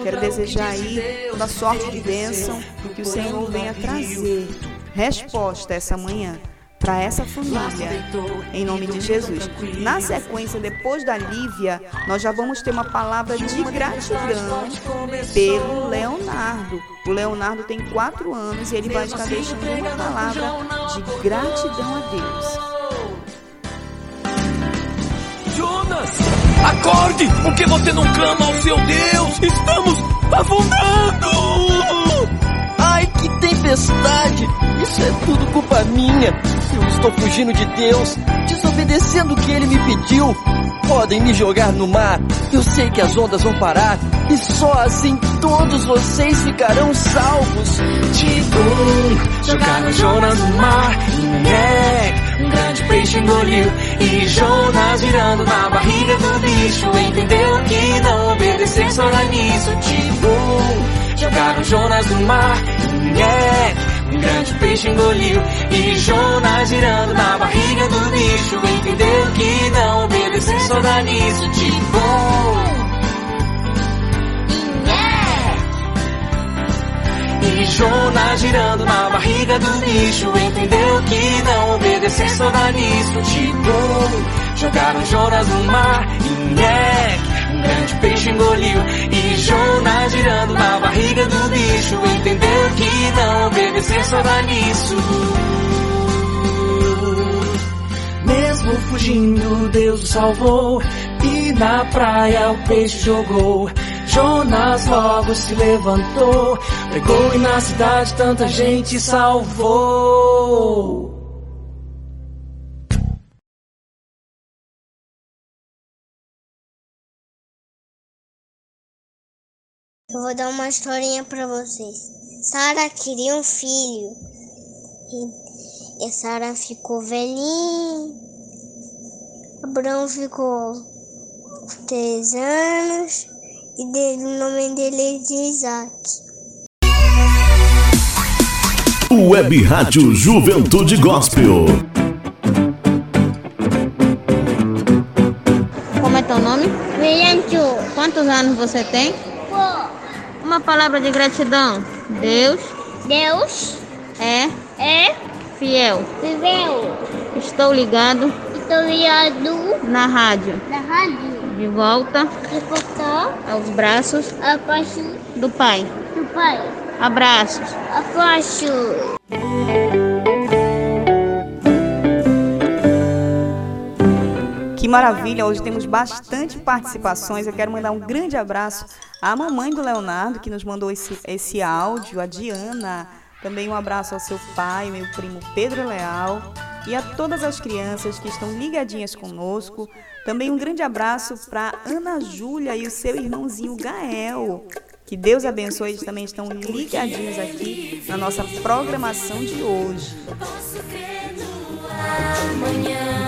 Quero desejar aí toda sorte de bênção que o Senhor venha trazer resposta essa manhã para essa família, em nome de Jesus. Na sequência, depois da Lívia, nós já vamos ter uma palavra de gratidão pelo Leonardo. O Leonardo tem quatro anos e ele vai estar deixando uma palavra de gratidão a Deus. Jonas, acorde! Por que você não clama ao seu Deus? Estamos afundando! Que tempestade! Isso é tudo culpa minha. Eu estou fugindo de Deus, desobedecendo o que Ele me pediu. Podem me jogar no mar, eu sei que as ondas vão parar. E só assim todos vocês ficarão salvos. Tipo, jogaram Jonas no mar, e um grande peixe engoliu. E Jonas virando na barriga do bicho, entendeu que não obedecer só nisso. Tipo, jogaram Jonas no mar, e um grande peixe engoliu. E Jonas girando na barriga do bicho, entendeu que não obedecer só dá nisso. Tipo, E Jonas girando na barriga do bicho. Entendeu que não obedecer só dá nisso Tipo, jogaram Jonas no mar. Nhec, um grande peixe engoliu E Jonas girando na barriga do bicho Entendeu que não obedecer só dá nisso Mesmo fugindo, Deus o salvou. E na praia o peixe jogou. Jonas logo se levantou. Pregou e na cidade tanta gente salvou. Eu vou dar uma historinha pra vocês. Sara queria um filho. E, e Sara ficou velhinha. Abraão ficou com três anos. E dele, o nome dele é de Isaac. Web Rádio Juventude Gospel. Como é teu nome? William Chu. Quantos anos você tem? Uma palavra de gratidão. Deus. Deus. É. É. Fiel. Viveu. Estou ligado. Estou ligado. Na rádio. Na rádio. De volta. De volta. Aos braços. Abaixo. Do Pai. Do Pai. Abraços. Abaixo. Que maravilha! Hoje temos bastante participações. Eu quero mandar um grande abraço à mamãe do Leonardo, que nos mandou esse, esse áudio, a Diana. Também um abraço ao seu pai, meu primo Pedro Leal. E a todas as crianças que estão ligadinhas conosco. Também um grande abraço para Ana Júlia e o seu irmãozinho Gael. Que Deus abençoe, eles também estão ligadinhos aqui na nossa programação de hoje. amanhã,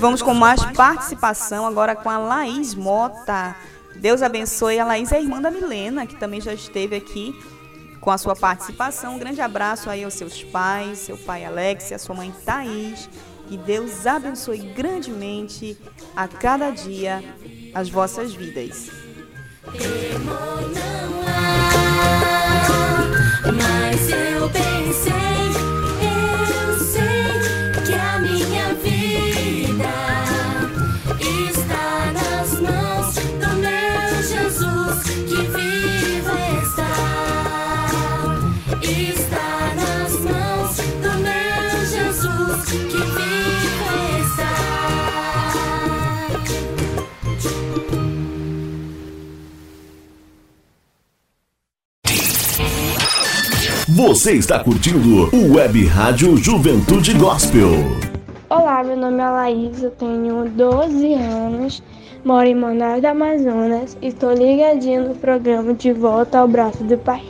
vamos com mais participação agora com a Laís Mota. Deus abençoe. A Laís é irmã da Milena, que também já esteve aqui com a sua participação. Um grande abraço aí aos seus pais, seu pai Alex e a sua mãe Thaís. Que Deus abençoe grandemente a cada dia as vossas vidas. Mas eu Você está curtindo o Web Rádio Juventude Gospel. Olá, meu nome é Laís, eu tenho 12 anos, moro em Manaus Amazonas e estou ligadinho no programa De Volta ao Braço do Pai.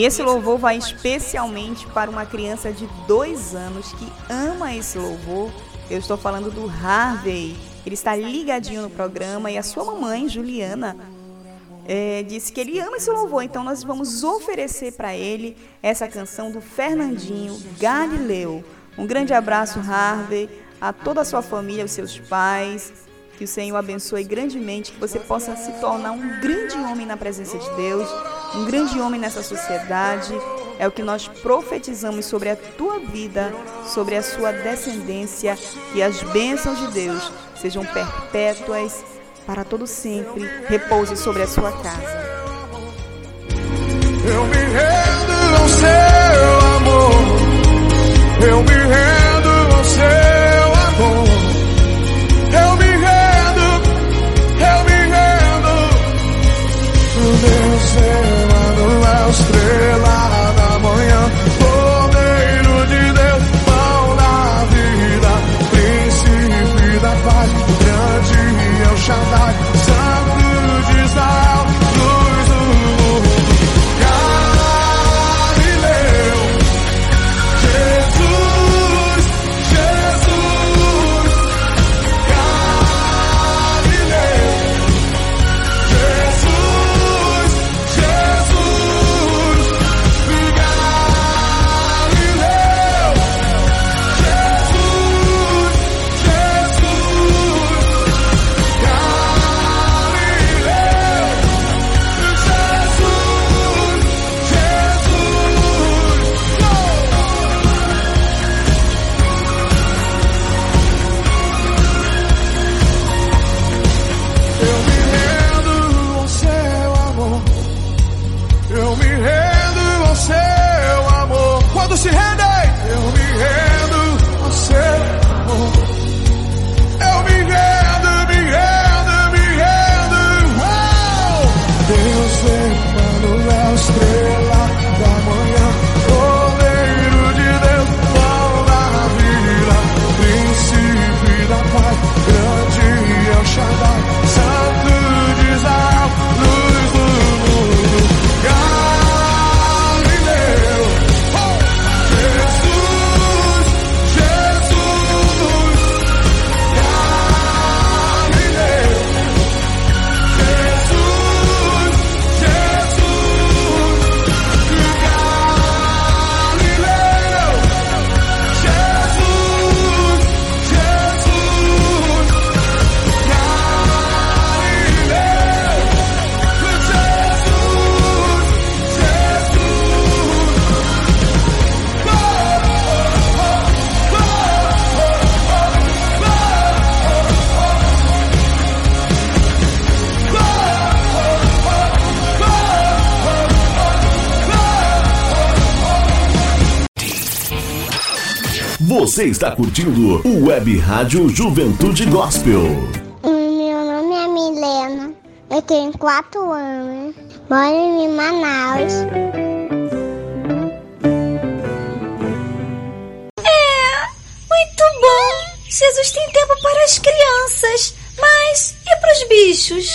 E esse louvor vai especialmente para uma criança de dois anos que ama esse louvor. Eu estou falando do Harvey. Ele está ligadinho no programa e a sua mamãe, Juliana, é, disse que ele ama esse louvor. Então nós vamos oferecer para ele essa canção do Fernandinho Galileu. Um grande abraço, Harvey, a toda a sua família, os seus pais. Que o Senhor abençoe grandemente, que você possa se tornar um grande homem na presença de Deus, um grande homem nessa sociedade. É o que nós profetizamos sobre a tua vida, sobre a sua descendência, que as bênçãos de Deus sejam perpétuas para todo sempre, repouse sobre a sua casa. Eu me rendo ao seu amor. Eu me rendo Você está curtindo o Web Rádio Juventude Gospel. Meu nome é Milena, eu tenho 4 anos, moro em Manaus. É, muito bom. Jesus tem tempo para as crianças, mas e para os bichos? bichos.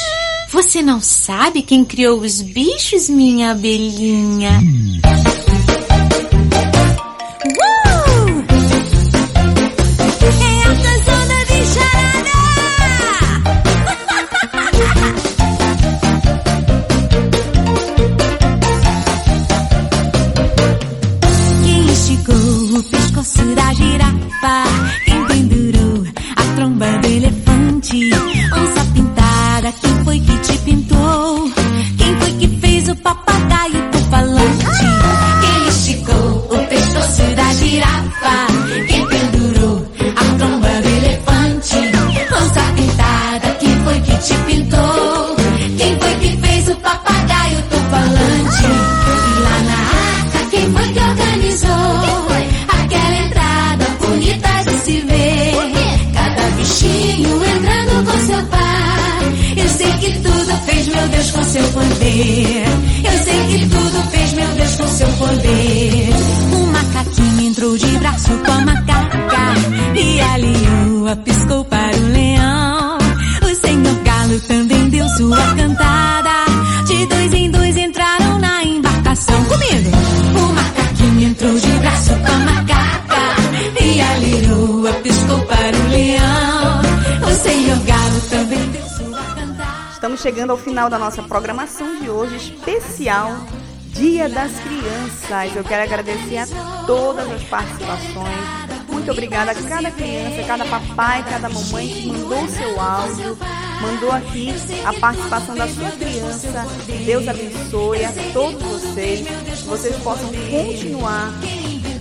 Você não sabe quem criou os bichos, minha abelhinha? Final da nossa programação de hoje, especial Dia das Crianças. Eu quero agradecer a todas as participações. Muito obrigada a cada criança, cada papai, cada mamãe que mandou o seu áudio, mandou aqui a participação da sua criança. Deus abençoe a todos vocês. Que vocês possam continuar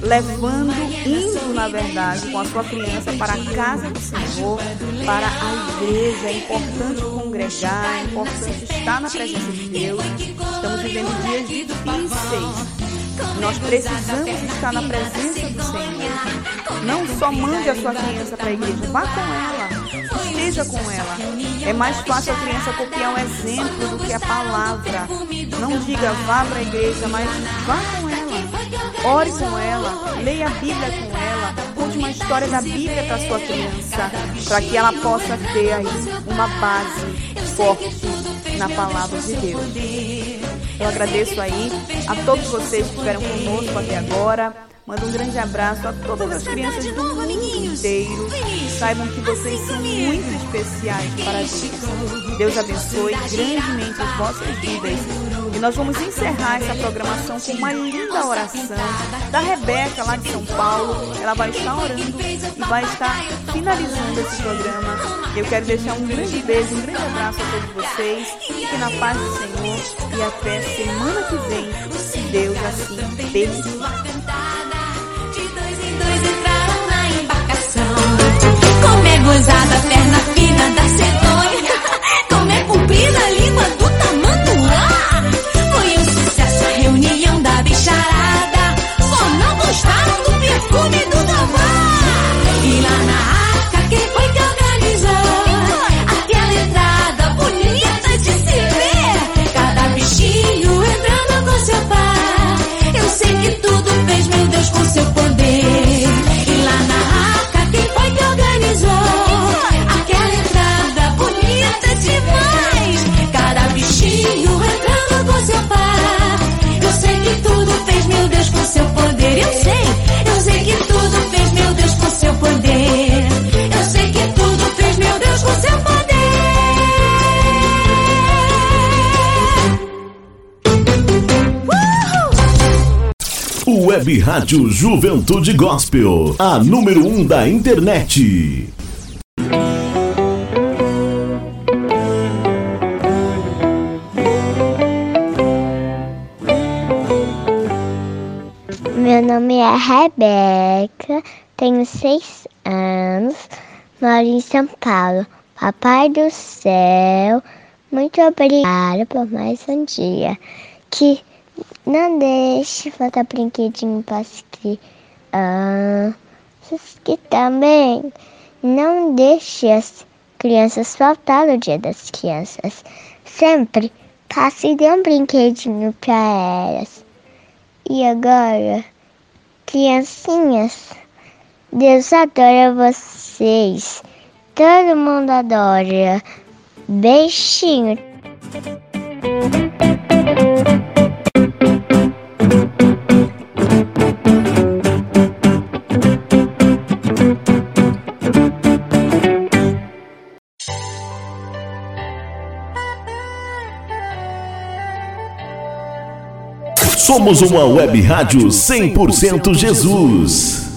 levando, indo na verdade, com a sua criança para a casa do Senhor, para a igreja. É importante congregar, é importante estar na presença de Deus. Estamos vivendo dias difíceis. Nós precisamos estar na presença do Senhor. Não só mande a sua criança para a igreja, vá com ela, esteja com ela. É mais fácil a criança copiar um exemplo do que a palavra. Não diga vá para a igreja, mas vá com ela. Ore com ela, leia a Bíblia com ela, conte uma história da Bíblia para sua criança, para que ela possa ter aí uma base forte na palavra de Deus. Eu agradeço aí a todos vocês que estiveram conosco até agora. Mando um grande abraço a todas as crianças do mundo inteiro. Saibam que vocês são muito especiais para Deus. Deus abençoe grandemente as vossas vidas. E nós vamos encerrar essa programação com uma linda oração da Rebeca, lá de São Paulo. Ela vai estar orando e vai estar finalizando esse programa. Eu quero deixar um grande beijo, um grande abraço a todos vocês. Fiquem na paz do Senhor e até semana que vem, se Deus assim permitir. Como é gozada perna fina da cegonha. Como é comprida a língua do Deus com seu poder. E lá na arca, quem foi que organizou? Aquela entrada bonita demais. Cada bichinho entrando com seu pai. Eu sei que tudo fez meu Deus com seu poder. Eu sei, Web Rádio Juventude Gospel, a número 1 um da internet. Meu nome é Rebeca, tenho seis anos, moro em São Paulo. Papai do céu, muito obrigada por mais um dia. Que não deixe faltar brinquedinho para as crianças. Que também não deixe as crianças faltar no dia das crianças. Sempre passe e dê um brinquedinho para elas. E agora, criancinhas, Deus adora vocês. Todo mundo adora. Beijinho. Somos uma web rádio 100% Jesus.